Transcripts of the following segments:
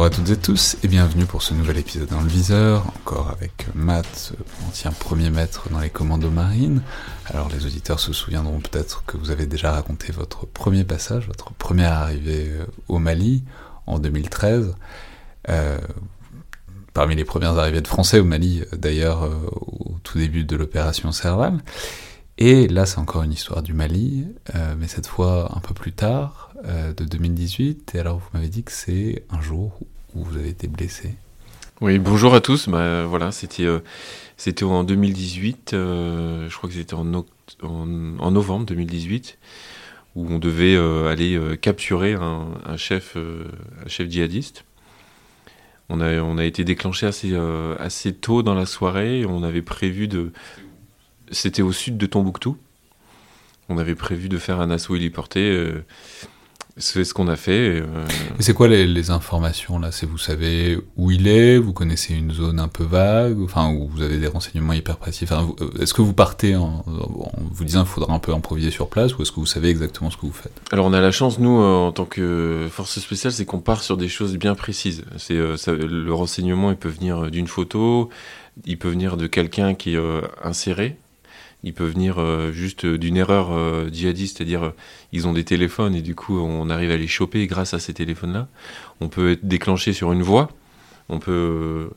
Bonjour à toutes et tous et bienvenue pour ce nouvel épisode dans le viseur, encore avec Matt, ancien premier maître dans les commandos marines. Alors les auditeurs se souviendront peut-être que vous avez déjà raconté votre premier passage, votre première arrivée euh, au Mali en 2013. Euh, parmi les premières arrivées de Français au Mali, d'ailleurs, euh, au tout début de l'opération Serval. Et là, c'est encore une histoire du Mali, mais cette fois un peu plus tard, euh, de 2018. Et alors, vous m'avez dit que c'est un jour où vous avez été blessé. Oui, bonjour à tous. Bah, voilà, c'était euh, en 2018. euh, je crois que c'était en, en, en novembre 2018 où on devait aller capturer un, un chef un chef djihadiste. On a on a été déclenché assez assez tôt dans la soirée. On avait prévu de c'était au sud de Tombouctou. On avait prévu de faire un assaut héliporté. euh, c'est ce qu'on a fait. euh, c'est quoi les, les informations là? C'est vous savez où il est? Vous connaissez une zone un peu vague? Enfin, où vous avez des renseignements hyper précis? Enfin, euh, Est-ce que vous partez en, en vous disant qu'il faudra un peu improviser sur place Ou est-ce que vous savez exactement ce que vous faites? Alors on a la chance, nous, euh, en tant que force spéciale, c'est qu'on part sur des choses bien précises. C'est euh, le renseignement, il peut venir d'une photo, il peut venir de quelqu'un qui est inséré, il peut venir euh, juste euh, d'une erreur euh, djihadiste, c'est-à-dire euh, ils ont des téléphones et du coup on arrive à les choper grâce à ces téléphones-là. On peut être déclenché sur une voix, on peut...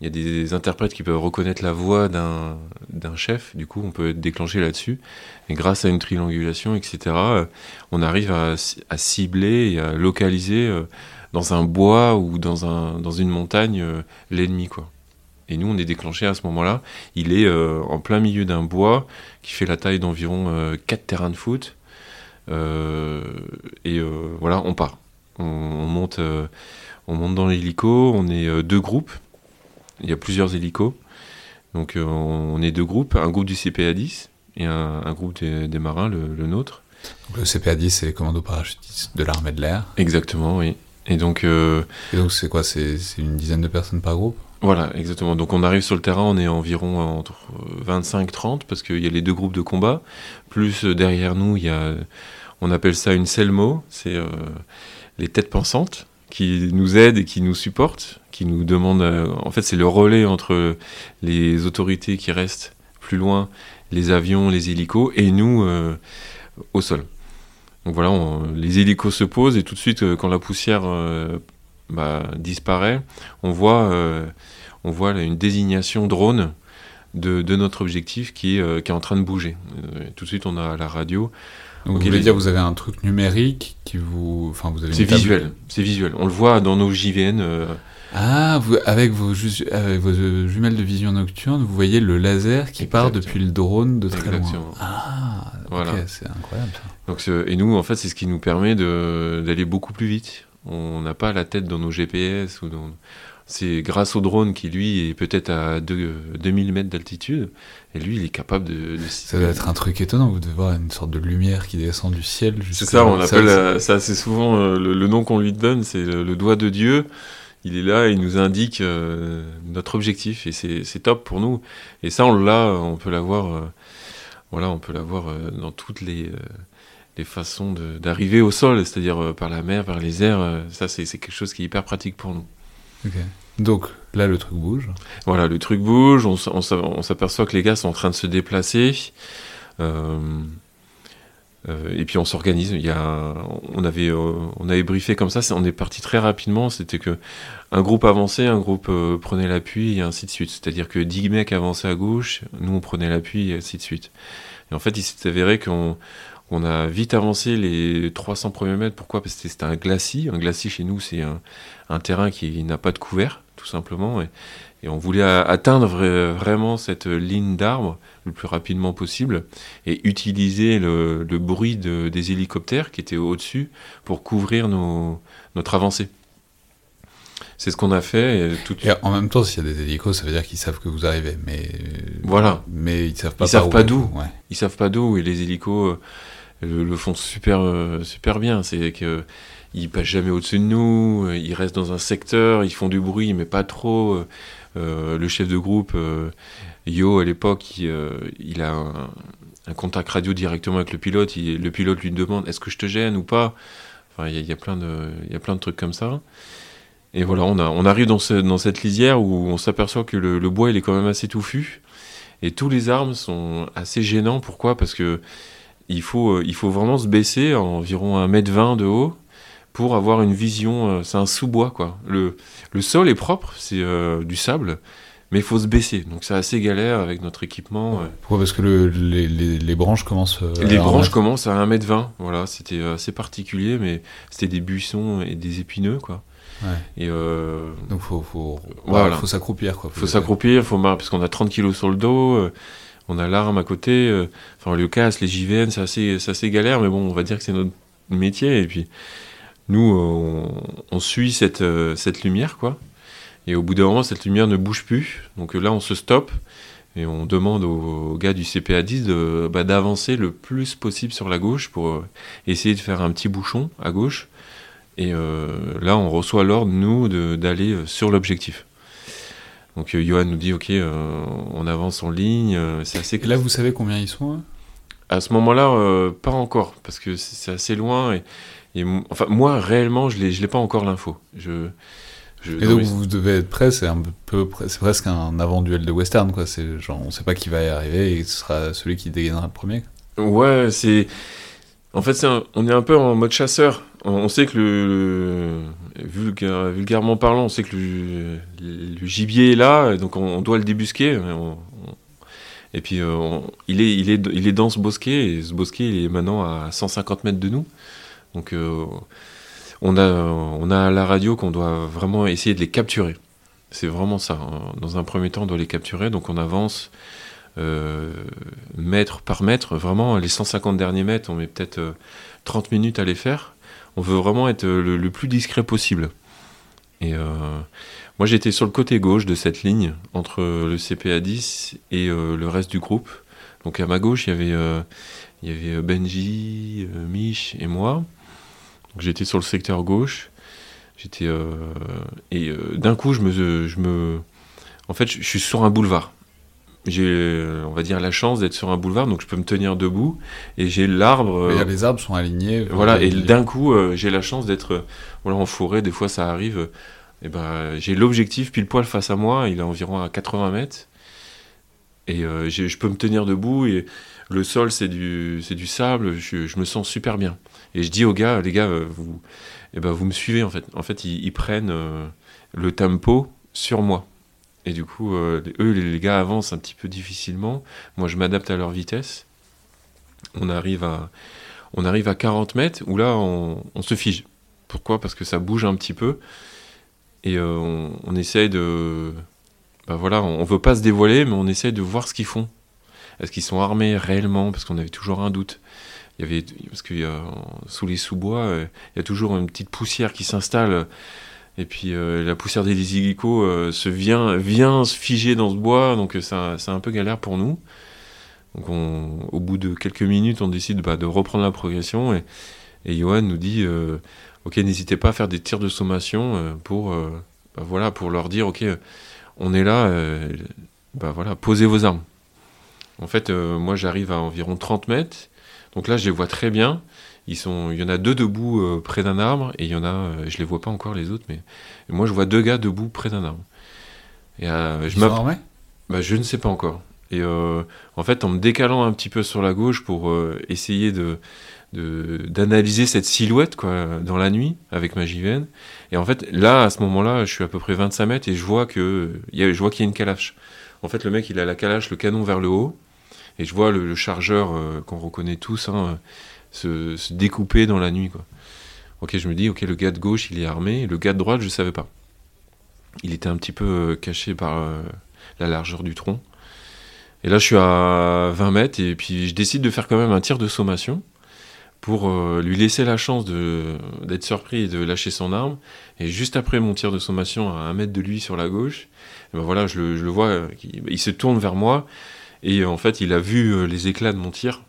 il y a des interprètes qui peuvent reconnaître la voix d'un d'un chef, du coup on peut être déclenché là-dessus. Et grâce à une triangulation, etc., on arrive à, à cibler et à localiser dans un bois ou dans, un, dans une montagne l'ennemi. quoi. Et nous, on est déclenché à ce moment-là. Il est euh, en plein milieu d'un bois qui fait la taille d'environ euh, 4 terrains de foot. Euh, et euh, voilà, on part. On, on monte, on monte dans l'hélico. On est deux groupes. Il y a plusieurs hélicos. Donc on est deux groupes. Un groupe du CPA 10 et un, un groupe des, des marins, le, le nôtre. Donc, Le CPA-10, c'est les commandos parachutistes de l'armée de l'air. Exactement, oui. Et donc, euh, Et donc, c'est quoi? C'est une dizaine de personnes par groupe? Voilà, exactement. Donc, on arrive sur le terrain, on est environ entre 25-30, parce qu'il y a les deux groupes de combat. Plus euh, derrière nous, il y a, on appelle ça une selmo, c'est euh, les têtes pensantes qui nous aident et qui nous supportent, qui nous demandent. euh, en fait, c'est le relais entre les autorités qui restent plus loin, les avions, les hélicos, et nous au sol. Donc voilà, on- les hélicos se posent et tout de suite, quand la poussière bah, disparaît, on voit, euh, on voit là, une désignation drone de, de notre objectif qui est, euh, qui est en train de bouger. Euh, tout de suite, on a la radio. Donc, vous voulez dire, vous avez un truc numérique qui vous. Enfin, vous avez C'est visuel, c'est visuel. On le voit dans nos JVN. euh, Ah, vous, avec, vos, ju- avec vos euh, jumelles de vision nocturne, vous voyez le laser qui part depuis le drone de très Exactement. loin. Ah, Voilà. c'est incroyable ça. Donc, et nous, en fait, c'est ce qui nous permet d'aller beaucoup plus vite. On n'a pas la tête dans nos GPS ou dans. C'est grâce au drone qui, lui, est peut-être à deux- 2000 mètres d'altitude. Et lui, il est capable de. de- Ça doit être un truc étonnant, vous devez voir une sorte de lumière qui descend du ciel. C'est ça, on appelle ça- euh, ça, c'est souvent euh, le, le nom qu'on lui donne, c'est le, le doigt de Dieu. Il est là, il nous indique euh, notre objectif et c'est c'est top pour nous. Et ça, on l'a, on peut l'avoir, euh, voilà, on peut l'avoir euh, dans toutes les, euh, les façons d'arriver au sol, c'est-à-dire euh, par la mer, par les airs. euh, ça, c'est quelque chose qui est hyper pratique pour nous. Donc, Là, le truc bouge. Voilà, le truc bouge, on, s'aperçoit que les gars sont en train de se déplacer. Euh, euh, et puis on s'organise. Il y a, on avait, euh, on avait briefé comme ça. on est parti très rapidement. C'était que un groupe avançait, un groupe prenait l'appui et ainsi de suite. C'est-à-dire que 10 mecs avançaient à gauche, nous on prenait l'appui et ainsi de suite. Et en fait, il s'est avéré qu'on on a vite avancé les 300 premiers mètres. Pourquoi? Parce que c'était un glacis. Un glacis chez nous, c'est un, terrain qui n'a pas de couvert, tout simplement. Et, on voulait atteindre vraiment cette ligne d'arbre le plus rapidement possible et utiliser le, bruit des hélicoptères qui étaient au-dessus pour couvrir notre avancée. C'est ce qu'on a fait. Et, en même temps, s'il y a des hélicos, ça veut dire qu'ils savent que vous arrivez. Mais voilà. Mais ils savent pas. Ils savent pas d'où. Ils savent pas d'où. Et les hélicos le, font super, euh, super bien. C'est que ils passent jamais au-dessus de nous, euh, ils restent dans un secteur, ils font du bruit, mais pas trop. Euh, le chef de groupe, Yo, à l'époque, il, a un, contact radio directement avec le pilote. le pilote lui demande est-ce que je te gêne ou pas? Enfin, il y, a plein de, il y a plein de trucs comme ça. Et voilà, on, arrive dans, dans cette lisière où on s'aperçoit que le, le, bois, il est quand même assez touffu. Et tous les arbres sont assez gênants. Pourquoi? Parce que il faut, euh, il faut vraiment se baisser à environ 1m20 de haut pour avoir une vision. Euh, c'est un sous-bois, quoi. Le, le sol est propre, c'est euh, du sable, mais il faut se baisser. Donc c'est assez galère avec notre équipement. Pourquoi? Parce que le, les, les, branches commencent. les branches commencent à 1m20. Voilà, c'était assez particulier, mais c'était des buissons et des épineux, quoi. Et Donc faut, faut, voilà. faut s'accroupir, quoi. Faut s'accroupir, faut parce qu'on a 30 kilos sur le dos on a l'arme à côté, euh, enfin le casse, les JVN, c'est assez, assez galère, mais bon, on va dire que c'est notre métier. Et puis, nous, euh, on, suit cette, euh, cette lumière, quoi. Et au bout d'un moment, cette lumière ne bouge plus. Donc là, on se stoppe et on demande aux, gars du CPA 10 de, bah, d'avancer le plus possible sur la gauche pour essayer de faire un petit bouchon à gauche. Et là, on reçoit l'ordre, nous, d'aller sur l'objectif. Donc euh, Johan nous dit ok, euh, on avance en ligne, euh, c'est assez. Là, vous savez combien ils sont hein À ce moment-là, pas encore, parce que c'est assez loin. Et, enfin, moi, réellement, je l'ai pas encore l'info. Je, et donc vous devez être prêt, c'est un peu, c'est presque un avant-duel de western, quoi. C'est genre, on sait pas qui va y arriver et ce sera celui qui dégainera le premier. Ouais, c'est. En fait, on est un peu en mode chasseur. On sait que le, vulgairement parlant, on sait que le, gibier est là, donc on, doit le débusquer. et puis euh, il, est, dans ce bosquet, et ce bosquet est maintenant à 150 mètres de nous. Donc euh, on, a, on a la radio qu'on doit vraiment essayer de les capturer. C'est vraiment ça. Dans un premier temps, on doit les capturer, donc on avance mètre par mètre. Vraiment, les 150 derniers mètres, on met peut-être 30 minutes à les faire on veut vraiment être le, plus discret possible. Et euh, moi, j'étais sur le côté gauche de cette ligne, entre le CPA 10 et euh, le reste du groupe. Donc à ma gauche, il y avait, euh, il y avait Benji, Mich et moi. J'étais sur le secteur gauche. J'étais et d'un coup, je me, je me, en fait, je suis sur un boulevard j'ai, euh, on va dire, la chance d'être sur un boulevard, donc je peux me tenir debout, et j'ai l'arbre. Euh, les arbres sont alignés. Voilà, et d'un coup, euh, j'ai la chance d'être voilà, en forêt, des fois ça arrive, et ben, j'ai l'objectif pile poil face à moi, il est environ à 80 mètres, et je peux me tenir debout, et le sol c'est du, c'est du sable, je, me sens super bien. Et je dis aux gars, les gars, vous, et ben, vous me suivez en fait. En fait, ils prennent le tempo sur moi. Et du coup, euh, eux, les gars avancent un petit peu difficilement. Moi, je m'adapte à leur vitesse. On arrive à, on arrive à 40 mètres où là, on, se fige. Pourquoi? Parce que ça bouge un petit peu. Et euh, on, on, essaye de. Bah voilà, on, veut pas se dévoiler, mais on essaye de voir ce qu'ils font. Est-ce qu'ils sont armés réellement? Parce qu'on avait toujours un doute. Il y avait, parce que sous les sous-bois, euh, il y a toujours une petite poussière qui s'installe et puis euh, la poussière des hélicos euh, se vient, vient se figer dans ce bois, donc euh, c'est un peu galère pour nous. Donc au bout de quelques minutes, on décide bah, de reprendre la progression et, et Johan nous dit Ok, n'hésitez pas à faire des tirs de sommation pour, bah, voilà, pour leur dire Ok, on est là, bah, voilà, posez vos armes. En fait, moi j'arrive à environ 30 mètres, donc là je les vois très bien. Ils sont, il y en a deux debout euh, près d'un arbre et il y en a, euh, je les vois pas encore les autres, mais moi je vois deux gars debout près d'un arbre. Et euh, je Ils m'app- sont armés bah, je ne sais pas encore. Et euh, en fait, en me décalant un petit peu sur la gauche pour euh, essayer de d'analyser cette silhouette quoi dans la nuit avec ma JVN et en fait là à ce moment-là je suis à peu près 25 mètres et je vois que il y a, je vois qu'il y a une calache en fait le mec il a la calache le canon vers le haut et je vois le, le chargeur euh, qu'on reconnaît tous hein, se, découper dans la nuit quoi. Ok je me dis ok le gars de gauche il est armé. Le gars de droite je savais pas. Il était un petit peu euh, caché par euh, la largeur du tronc. Et là je suis à 20 mètres et puis je décide de faire quand même un tir de sommation pour euh, lui laisser la chance d'être surpris et de lâcher son arme. Et juste après mon tir de sommation, à un mètre de lui sur la gauche, et ben voilà, je le, je le vois, il, se tourne vers moi, et en fait, il a vu les éclats de mon tir,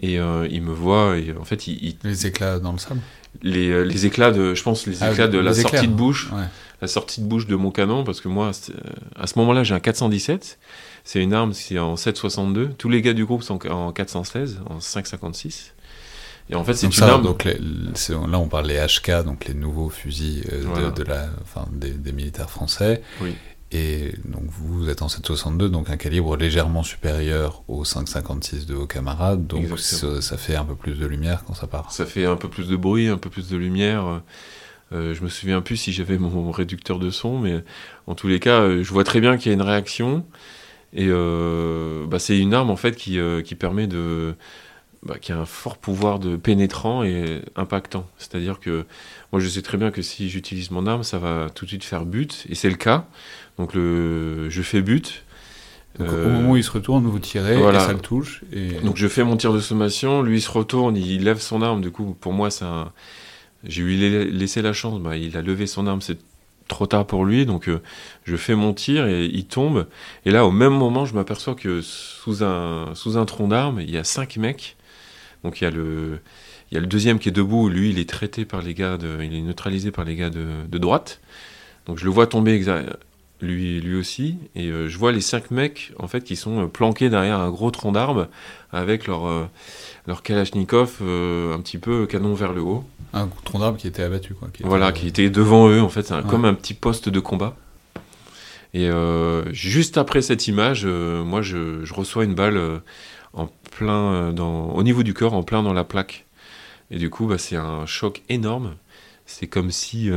et euh, il me voit, et en fait, il, il- Les éclats dans le sable les, euh, les éclats de, je pense, les Ah, éclats de la sortie de bouche, Ouais. la sortie de bouche de mon canon, parce que moi, euh, à ce moment-là, j'ai un 417. C'est une arme, c'est en 7,62. Tous les gars du groupe sont en 416, en 5,56. Et en fait, c'est une ça, arme. donc les- là on parle des HK, donc les nouveaux fusils euh, de, la, enfin, des, des militaires français. Oui. Et donc vous, vous êtes en 762, donc un calibre légèrement supérieur au 556 de vos camarades. Donc ça, ça fait un peu plus de lumière quand ça part. Ça fait un peu plus de bruit, un peu plus de lumière. Euh, je me souviens plus si j'avais mon réducteur de son, mais en tous les cas, euh, je vois très bien qu'il y a une réaction. Et euh, bah, c'est une arme en fait qui, euh, qui permet de. Bah, qui a un fort pouvoir de pénétrant et impactant. C'est-à-dire que moi je sais très bien que si j'utilise mon arme, ça va tout de suite faire but, et c'est le cas. Donc le, je fais but. Donc, Euh, Au moment où il se retourne, vous tirez voilà. et ça le touche. Et... donc je fais mon tir de sommation, lui il se retourne, il lève son arme, du coup pour moi c'est un... J'ai lui la- laissé la chance, bah, il a levé son arme, c'est trop tard pour lui, donc euh, je fais mon tir et il tombe. Et là au même moment je m'aperçois que sous un, sous un tronc d'arme, il y a cinq mecs. Donc il y a le... Il y a le deuxième qui est debout, lui il est traité par les gars, de... il est neutralisé par les gars de, de droite. Donc je le vois tomber exa- lui, lui aussi, et euh, je vois les cinq mecs en fait qui sont euh, planqués derrière un gros tronc d'arbre avec leur, euh, leur Kalachnikov euh, un petit peu canon vers le haut. Un tronc d'arbre qui était abattu. Quoi, qui était- Voilà, qui était devant eux en fait, c'est un- Ouais. comme un petit poste de combat. Et juste après cette image, moi je, je reçois une balle en plein dans, au niveau du corps, en plein dans la plaque. Et du coup, bah, c'est un choc énorme. C'est comme si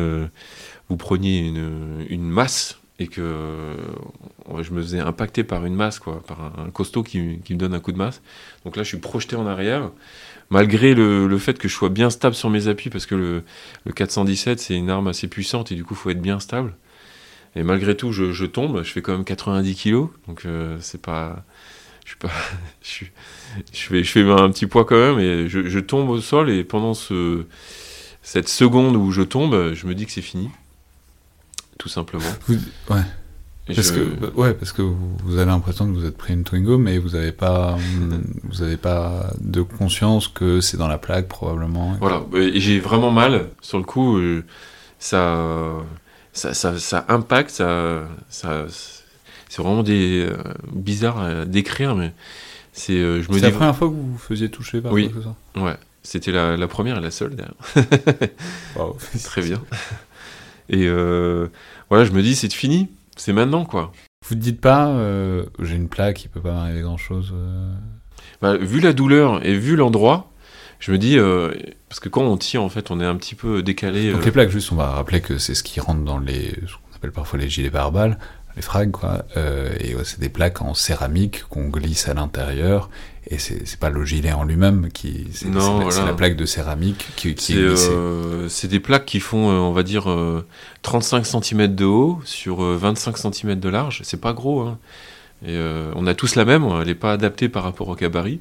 vous preniez une, une masse et que je me faisais impacter par une masse, quoi, par un, costaud qui, me donne un coup de masse. Donc là, je suis projeté en arrière, malgré le, fait que je sois bien stable sur mes appuis, parce que le, le 417, c'est une arme assez puissante et du coup, il faut être bien stable. Et malgré tout, je, tombe, je fais quand même 90 kilos, donc euh, c'est pas. Je suis pas. Je, je, fais, un petit poids quand même, et je, tombe au sol, et pendant ce, cette seconde où je tombe, je me dis que c'est fini. Tout simplement. Vous- ouais. Parce je- que, ouais, parce que vous, avez l'impression que vous êtes pris une Twingo, mais vous n'avez pas, vous avez pas de conscience que c'est dans la plaque probablement. Voilà, j'ai vraiment mal. Sur le coup, euh, ça, ça, ça, ça impacte, ça, ça, c'est vraiment des, euh, bizarre à décrire, mais c'est, euh, je me C'est la première fois que vous vous faisiez toucher par Oui. soit ouais, c'était la, la première et la seule d'ailleurs. Très bien. Et euh, voilà, je me dis, c'est fini, c'est maintenant quoi. Vous ne dites pas, euh, j'ai une plaque, il peut pas m'arriver grand chose. Bah, vu la douleur et vu l'endroit, je me dis, euh, parce que quand on tire, en fait, on est un petit peu décalé. Donc euh, les plaques, juste, on va rappeler que c'est ce qui rentre dans les, ce qu'on appelle parfois les gilets pare-balles, les frags, quoi. Euh, et ouais, c'est des plaques en céramique qu'on glisse à l'intérieur. Et c'est pas le gilet en lui-même qui, c'est Non, c'est la, voilà. c'est la plaque de céramique qui, qui C'est est glissée. euh, c'est des plaques qui font, euh, on va dire, euh, 35 cm de haut sur euh, 25 cm de large. C'est pas gros. Hein. Et, on a tous la même, elle n'est pas adaptée par rapport au gabarit.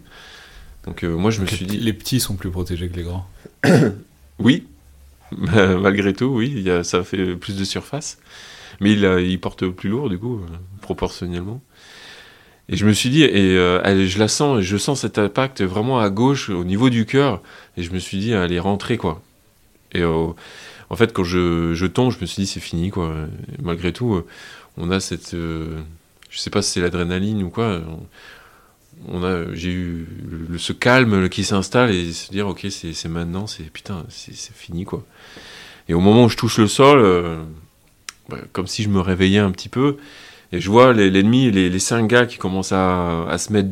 Donc moi je me suis dit, les petits sont plus protégés que les grands. oui, malgré tout, oui, il y a- ça fait plus de surface. Mais il, a- il porte plus lourd, du coup, euh, proportionnellement. Et je me suis dit, et euh, je la sens, je sens cet impact vraiment à gauche, au niveau du cœur. Et je me suis dit, elle est rentrée, quoi. Et euh, en fait, quand je, je tombe, je me suis dit, c'est fini, quoi. Malgré tout, euh, on a cette. euh, je sais pas si c'est l'adrénaline ou quoi. On, a, j'ai eu ce calme qui s'installe et se dire, ok, c'est maintenant, c'est putain, c'est fini, quoi. Et au moment où je touche le sol, euh, comme si je me réveillais un petit peu. Et je vois l'ennemi, les, les, cinq gars qui commencent à, se mettre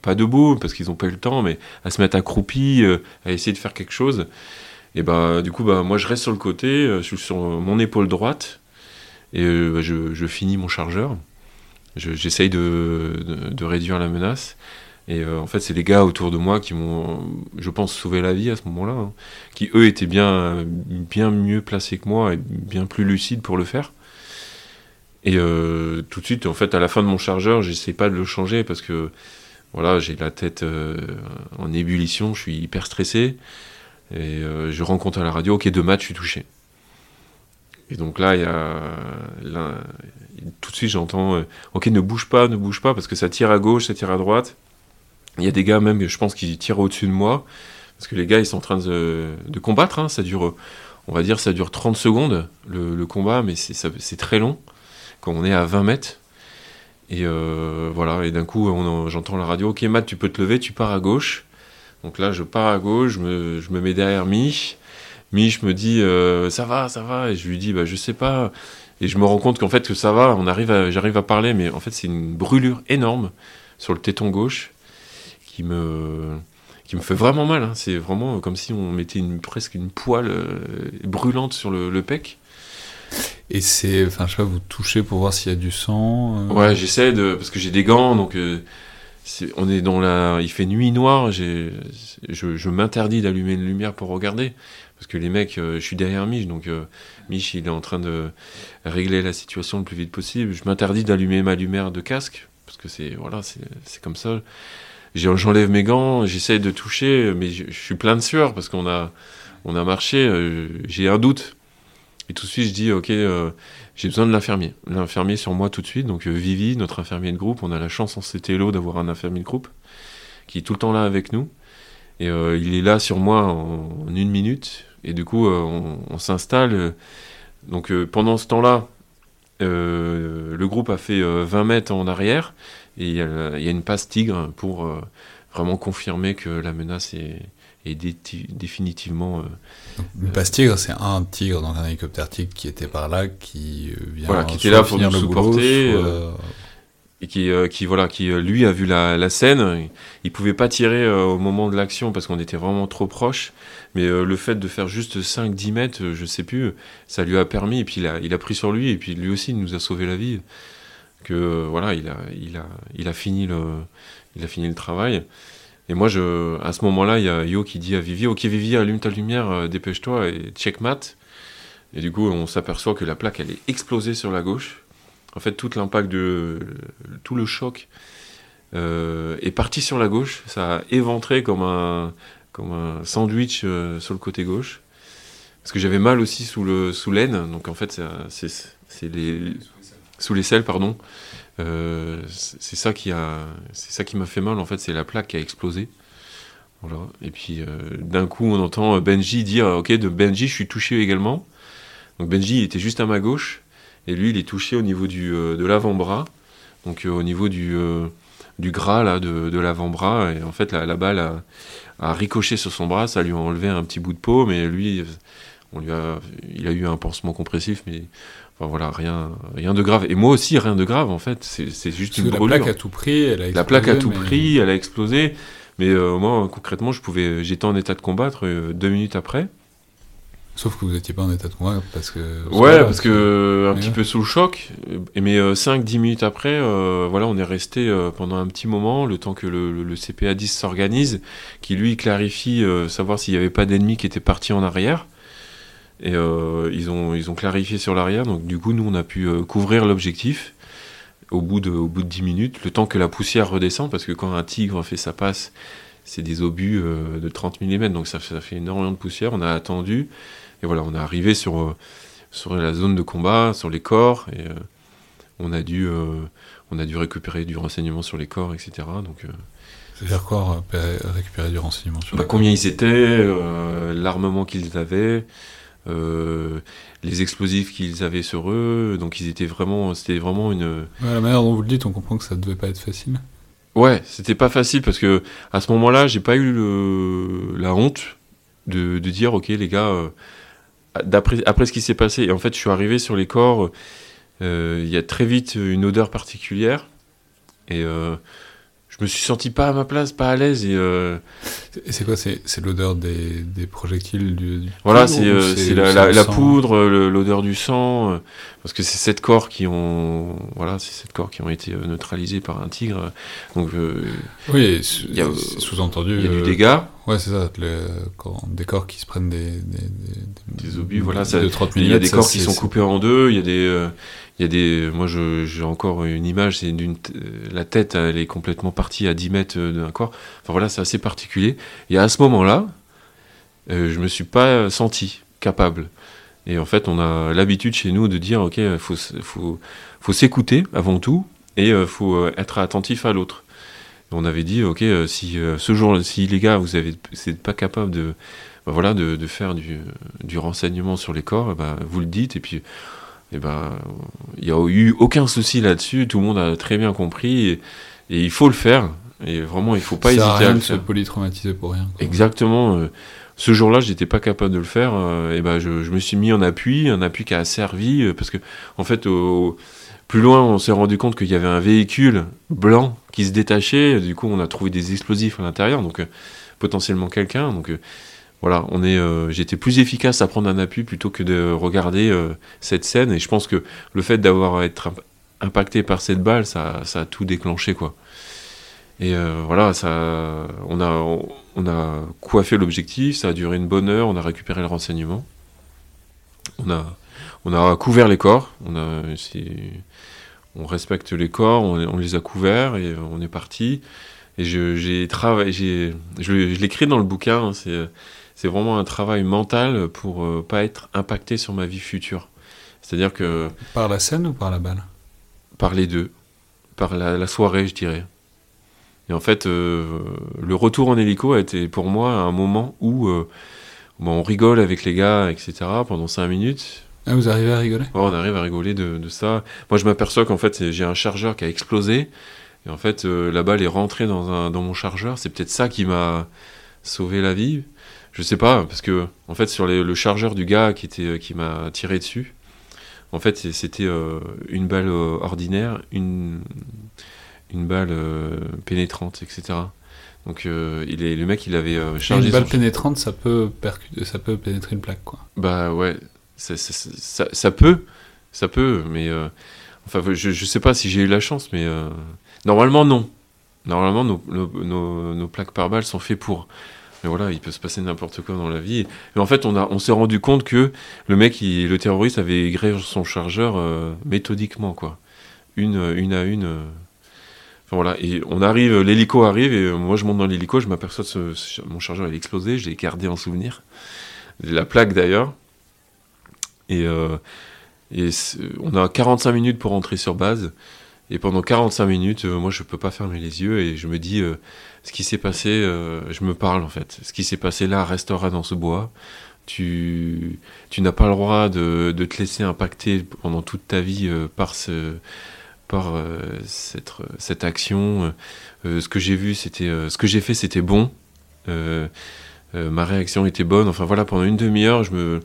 pas debout parce qu'ils n'ont pas eu le temps, mais à se mettre accroupis, euh, à essayer de faire quelque chose. Et bah, du coup, bah, moi je reste sur le côté, euh, je suis sur mon épaule droite, et euh, bah, je, finis mon chargeur. J'essaye de, réduire la menace. Et en fait, c'est les gars autour de moi qui m'ont, je pense, sauvé la vie à ce moment-là, hein, qui eux étaient bien, bien mieux placés que moi et bien plus lucides pour le faire. Et euh, tout de suite, en fait, à la fin de mon chargeur, j'essaie pas de le changer parce que voilà, j'ai la tête euh, en ébullition, je suis hyper stressé. Et euh, je rencontre à la radio, ok, deux matchs, je suis touché. Et donc là, il y a, là, tout de suite, j'entends, ok, ne bouge pas, ne bouge pas, parce que ça tire à gauche, ça tire à droite. Il y a des gars même, je pense, qui tirent au-dessus de moi, parce que les gars, ils sont en train de, combattre. Hein, ça dure, on va dire, ça dure 30 secondes le, combat, mais c'est très long quand on est à 20 mètres. Et euh, voilà, et d'un coup, j'entends la radio, ok Matt, tu peux te lever, tu pars à gauche. Donc là, je pars à gauche, je me, je me mets derrière Mich. Mich me dit, euh, ça va, ça va. Et je lui dis, bah, je sais pas. Et je me rends compte qu'en fait, que ça va, on arrive j'arrive à parler, mais en fait, c'est une brûlure énorme sur le téton gauche qui me, qui me fait vraiment mal. Hein. C'est vraiment comme si on mettait une, presque une poêle euh, brûlante sur le, le pec. Et c'est, enfin, je sais pas, vous touchez pour voir s'il y a du sang. Euh ouais, j'essaie de, parce que j'ai des gants, donc euh, on est dans la, il fait nuit noire. Je, je m'interdis d'allumer une lumière pour regarder, parce que les mecs, euh, je suis derrière Mich, donc Mich, il est en train de régler la situation le plus vite possible. Je m'interdis d'allumer ma lumière de casque, parce que c'est, voilà, c'est comme ça. J'enlève mes gants, j'essaie de toucher, mais je, suis plein de sueur parce qu'on a, on a marché. j'ai un doute et tout de suite, je dis, ok, euh, j'ai besoin de l'infirmier. L'infirmier sur moi tout de suite. Donc euh, Vivi, notre infirmier de groupe, on a la chance en CTLO d'avoir un infirmier de groupe qui est tout le temps là avec nous. Et euh, il est là sur moi en, une minute. Et du coup, on s'installe. Donc pendant ce temps-là, le groupe a fait 20 mètres en arrière. Et il y, a, il y a une passe tigre pour vraiment confirmer que la menace est, est définitivement. Euh, le passe tigre, c'est un tigre dans un hélicoptère tigre qui était par là, qui euh, vient voilà, qui était là pour nous supporter. Euh, et qui, qui, voilà, qui lui a vu la, scène. Il pouvait pas tirer au moment de l'action parce qu'on était vraiment trop proche. Mais le fait de faire juste 5-10 mètres, je sais plus, ça lui a permis. Et puis il a, pris sur lui. Et puis lui aussi, il nous a sauvé la vie. Que voilà, il a, il a, il a fini le, il a fini le travail. Et moi, je, à ce moment-là, il y a Yo qui dit à Vivi Ok, Vivi, allume ta lumière, euh, dépêche-toi et checkmate. Et du coup, on s'aperçoit que la plaque, elle est explosée sur la gauche. En fait, tout l'impact de. tout le choc euh, est parti sur la gauche. Ça a éventré comme un, comme un sandwich euh, sur le côté gauche. Parce que j'avais mal aussi sous le sous l'aine. Donc en fait, c'est. Sous les selles, pardon. Euh, c'est ça qui m'a fait mal en fait, c'est la plaque qui a explosé. Voilà. Et puis d'un coup, on entend Benji dire, ok, de Benji, je suis touché également. Donc Benji il était juste à ma gauche et lui, il est touché au niveau du euh, de l'avant-bras, donc au niveau du du gras là de, de l'avant-bras et en fait la, la balle a, a, ricoché sur son bras, ça lui a enlevé un petit bout de peau, mais lui, on lui a, il a eu un pansement compressif, mais Enfin voilà, rien, rien de grave. Et moi aussi, rien de grave en fait. C'est juste une brûlure. La plaque a tout pris, elle a explosé. La plaque a tout pris, elle a explosé. Mais euh, moi, concrètement, je pouvais, j'étais en état de combattre euh, deux minutes après. Sauf que vous n'étiez pas en état de combattre parce que. Ouais, parce que un petit peu sous le choc. Mais 5-10 euh, minutes après, voilà, on est resté pendant un petit moment, le temps que le, le CPA 10 s'organise, qui lui clarifie savoir s'il n'y avait pas d'ennemis qui étaient partis en arrière. Et euh, ils, ont, ils ont clarifié sur l'arrière, donc du coup, nous, on a pu euh, couvrir l'objectif au, bout de, au bout de 10 minutes, le temps que la poussière redescend, parce que quand un tigre fait sa passe, c'est des obus euh, de 30 mm, donc ça, ça, fait énormément de poussière. On a attendu, et voilà, on est arrivé sur, sur la zone de combat, sur les corps, et on, a dû, on a dû récupérer du renseignement sur les corps, etc. Donc. C'est-à-dire quoi, récupérer du renseignement sur bah, Combien ils étaient, l'armement qu'ils avaient, euh, les explosifs qu'ils avaient sur eux. Donc ils étaient vraiment, c'était vraiment une. Ouais, la manière dont vous le dites, on comprend que ça devait pas être facile. Ouais, c'était pas facile parce que à ce moment-là, j'ai pas eu le, la honte de, de, dire, ok les gars, euh, après ce qui s'est passé, et en fait, je suis arrivé sur les corps. euh, Il y a très vite une odeur particulière. Et euh, je me suis senti pas à ma place, pas à l'aise. Et euh, c'est quoi C'est l'odeur des, des projectiles du. du voilà, c'est euh, c'est la, poudre, l'odeur du sang. euh, parce que c'est sept corps qui ont, voilà, c'est sept corps qui ont été neutralisés par un tigre. Donc euh, Oui, sous-entendu. il y a du dégât. Ouais, c'est ça. le- quand des corps qui se prennent des. Des, Des obus, voilà, ça- De 30 Il y a des ça, corps qui sont coupés en deux. Il y a des, euh, il y a des. Moi, j'ai encore une image. C'est d'une. La tête, elle est complètement partie à 10 mètres euh, d'un corps. Enfin voilà, c'est assez particulier. Et à ce moment-là, euh, je me suis pas senti capable. Et en fait, on a l'habitude chez nous de dire, ok, faut, faut, faut s'écouter avant tout, et euh, faut euh, être attentif à l'autre. On avait dit, ok, euh, si ce jour, si les gars, vous avez, n'êtes pas capable de, bah voilà, de, de faire du, du renseignement sur les corps, ben, vous le dites, et puis, eh ben, il n'y a eu aucun souci là-dessus. Tout le monde a très bien compris, et, et il faut le faire. Et vraiment, il faut pas ça hésiter à le se polytraumatiser pour rien. quoi. Exactement. euh, ce jour-là, j'étais pas capable de le faire. euh, et ben, je, je me suis mis en appui, un appui qui a servi euh, parce que, en fait, au- plus loin, on s'est rendu compte qu'il y avait un véhicule blanc qui se détachait. Du coup, on a trouvé des explosifs à l'intérieur, donc potentiellement quelqu'un. Donc voilà, on est. euh, J'étais plus efficace à prendre un appui plutôt que de regarder euh, cette scène. Et je pense que le fait d'avoir été imp- impacté par cette balle, ça, ça a tout déclenché, quoi. Et euh, voilà, ça, on a, on a coiffé l'objectif, ça a duré une bonne heure, on a récupéré le renseignement. On a, couvert les corps, on, a, on respecte les corps, on, les a couverts et on est parti. Et je- j'ai travaillé, je l'écris dans le bouquin, hein, c'est, c'est vraiment un travail mental pour euh, pas être impacté sur ma vie future. C'est-à-dire que Par la scène ou par la balle? Par les deux, par la, la soirée, je dirais. Et en fait, euh, le retour en hélico a été pour moi un moment où euh, bon, on rigole avec les gars, etc. pendant cinq minutes. Ah, vous arrivez à rigoler? Ouais, on arrive à rigoler de, de ça. Moi, je m'aperçois qu'en fait, j'ai un chargeur qui a explosé. Et en fait, euh, la balle est rentrée dans, un, dans mon chargeur. C'est peut-être ça qui m'a sauvé la vie. Je sais pas, parce que en fait, sur les- le chargeur du gars qui, était, qui m'a tiré dessus, en fait, c'était euh, une balle euh, ordinaire, une, une balle euh, pénétrante, etc. Donc, euh, il est, le mec, il avait euh, chargé Une balle son- pénétrante, ça peut, percu- ça peut pénétrer une plaque, quoi. bah ouais, ça, ça, ça- ça- ça peut, ça peut, mais euh, enfin, je, je sais pas si j'ai eu la chance, mais euh, normalement non. Normalement, nos, nos, nos- nos plaques par balle sont faites pour. Mais voilà, il peut se passer n'importe quoi dans la vie. Mais en fait, on, on s'est rendu compte que le mec, le terroriste, avait gré son chargeur euh, méthodiquement, quoi. Une, une à une. euh. Enfin voilà, et on arrive, l'hélico arrive, et euh, moi je monte dans l'hélico, je m'aperçois que mon chargeur il explosé, je l'ai gardé en souvenir. La plaque d'ailleurs. Et, euh, et on a 45 minutes pour rentrer sur base. Et pendant 45 minutes, euh, moi, je peux pas fermer les yeux et je me dis, euh, ce qui s'est passé, euh, je me parle en fait. Ce qui s'est passé là restera dans ce bois. Tu, tu n'as pas le droit de, de te laisser impacter pendant toute ta vie par, ce, par cette, cette action. Ce que j'ai vu, c'était, ce que j'ai fait, c'était bon. Ma réaction était bonne. Enfin voilà, pendant une demi-heure, je me,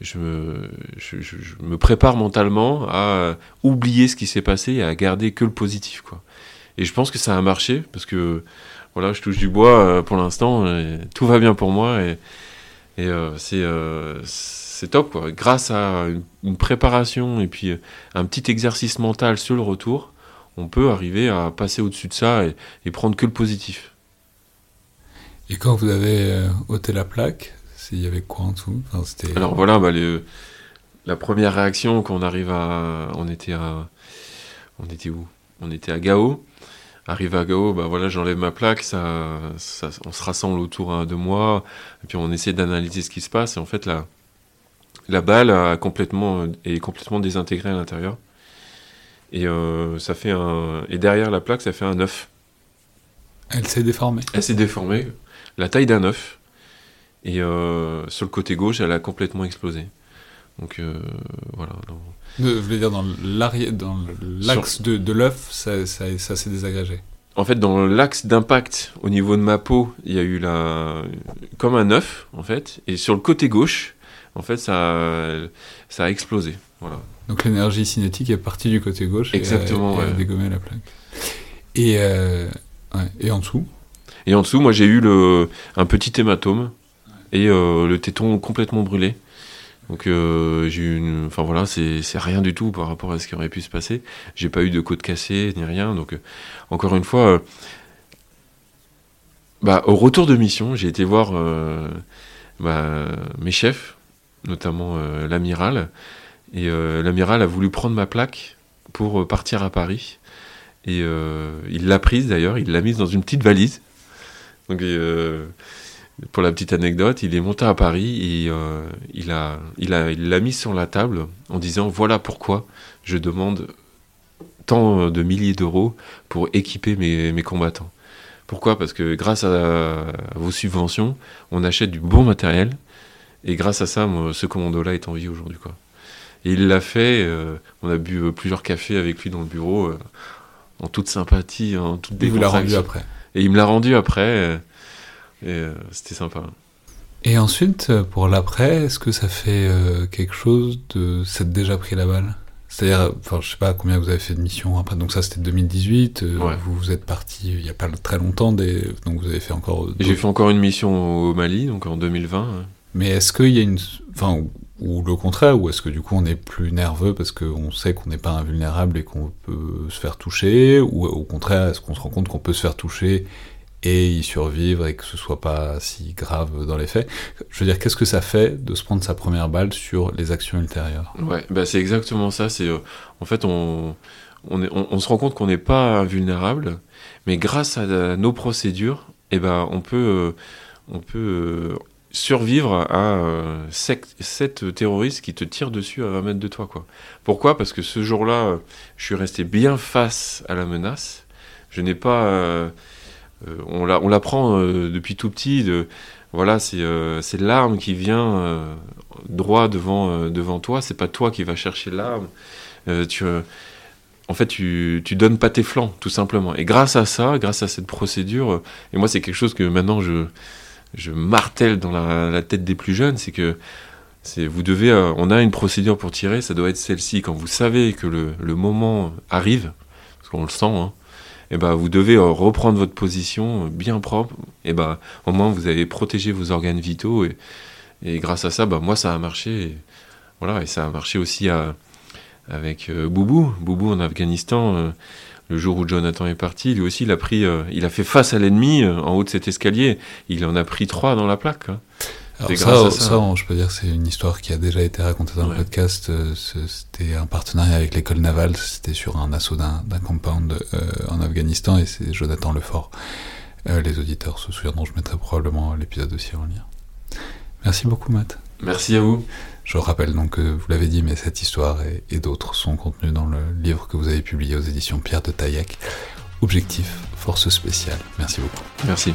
je me, prépare mentalement à oublier ce qui s'est passé et à garder que le positif, quoi. Et je pense que ça a marché parce que voilà, je touche du bois euh, pour l'instant, tout va bien pour moi et, euh, c'est euh, c'est top, quoi. Grâce à une, préparation et puis un petit exercice mental sur le retour, on peut arriver à passer au-dessus de ça et, prendre que le positif. Et quand vous avez ôté la plaque, s'il y avait quoi en dessous enfin. Alors voilà, bah, les- la première réaction quand on arrive à, on était à, on était où? On était à Gao. Arrivé à Gao, bah voilà, j'enlève ma plaque, ça, ça- on se rassemble autour hein, de moi, et puis on essaie d'analyser ce qui se passe. Et en fait, la, la balle a complètement, est complètement désintégrée à l'intérieur. Et euh, ça fait un, et derrière la plaque, ça fait un œuf. Elle s'est déformée. Elle s'est déformée, la taille d'un œuf. Et euh, sur le côté gauche, elle a complètement explosé. Donc euh, voilà. De, je voulais dire, dans l'axe de, de l'œuf, ça, ça, ça s'est désagrégé. En fait, dans l'axe d'impact au niveau de ma peau, il y a eu la... comme un œuf, en fait. Et sur le côté gauche, en fait, ça, ça a explosé. Voilà. Donc l'énergie cinétique est partie du côté gauche Exactement, et, a, dégommé la plaque. Et, euh, et en dessous? Et en dessous, moi j'ai eu le, un petit hématome et euh, le téton complètement brûlé. Donc euh, j'ai une, enfin voilà, c'est rien du tout par rapport à ce qui aurait pu se passer. J'ai pas eu de côte cassée ni rien. Donc encore une fois, bah, au retour de mission, j'ai été voir bah, mes chefs, notamment l'amiral. Et l'amiral a voulu prendre ma plaque pour partir à Paris. Et il l'a prise d'ailleurs, il l'a mise dans une petite valise. Donc pour la petite anecdote, il est monté à Paris et euh, il l'a il a, il l'a mis sur la table en disant voilà pourquoi je demande tant de milliers d'euros pour équiper mes, mes combattants. Pourquoi? Parce que grâce à, vos subventions, on achète du bon matériel et grâce à ça, ce commando-là est en vie aujourd'hui. Quoi. Et il l'a fait, euh, on a bu euh, plusieurs cafés avec lui dans le bureau, en toute sympathie, en toute Et vous l'a rendu après Et il me l'a rendu après. Et euh, c'était sympa. Et ensuite, euh, pour l'après, est-ce que ça fait euh, quelque chose de s'être déjà pris la balle? C'est-à-dire, enfin, je sais pas combien vous avez fait de missions après. Donc ça, c'était 2018. Vous vous êtes parti il y a pas très longtemps. Des... Donc vous avez fait encore. J'ai fait encore une mission au Mali, donc en 2020. Mais est-ce qu'il y a une, enfin, ou le contraire, ou est-ce que du coup on est plus nerveux parce qu'on sait qu'on n'est pas invulnérable et qu'on peut se faire toucher, ou au contraire, est-ce qu'on se rend compte qu'on peut se faire toucher et y survivre et que ce soit pas si grave dans les faits. Je veux dire, qu'est-ce que ça fait de se prendre sa première balle sur les actions ultérieures? Ouais, bah c'est exactement ça. C'est euh, en fait on on, se rend compte qu'on n'est pas invulnérable, mais grâce à, nos procédures, eh ben on peut euh, on peut euh, survivre à sept terroristes qui te tirent dessus à 20 mètres de toi quoi. Pourquoi? Parce que ce jour-là, je suis resté bien face à la menace. Je n'ai pas euh, on l'apprend euh, depuis tout petit. Voilà, c'est euh, l'arme qui vient droit devant, devant toi. C'est pas toi qui vas chercher l'arme. en fait, tu, tu donnes pas tes flancs, tout simplement. Et grâce à ça, grâce à cette procédure, et moi, c'est quelque chose que maintenant je, je martèle dans la, tête des plus jeunes, c'est que c'est vous devez, on a une procédure pour tirer, ça doit être celle-ci. Quand vous savez que le, le moment arrive, parce qu'on le sent, hein, eh ben, vous devez euh, reprendre votre position euh, bien propre. Et ben, au moins, vous avez protégé vos organes vitaux. Et, grâce à ça, ben, moi, ça a marché. Et, voilà, et ça a marché aussi avec euh, Boubou. Boubou en Afghanistan, le jour où Jonathan est parti, lui aussi, il a, pris, il a fait face à l'ennemi en haut de cet escalier. Il en a pris trois dans la plaque. Alors ça, ça, je peux dire, c'est une histoire qui a déjà été racontée dans le podcast. Euh, c'était un partenariat avec l'école navale. C'était sur un assaut d'un compound euh, en Afghanistan et c'est Jonathan Lefort. Euh, les auditeurs se souviendront, je mettrai probablement l'épisode aussi en lien. Merci beaucoup, Matt. Merci à vous. Je rappelle donc que vous l'avez dit, mais cette histoire et, et d'autres sont contenus dans le livre que vous avez publié aux éditions Pierre de Taillac. Objectif, force spéciale. Merci beaucoup. Merci.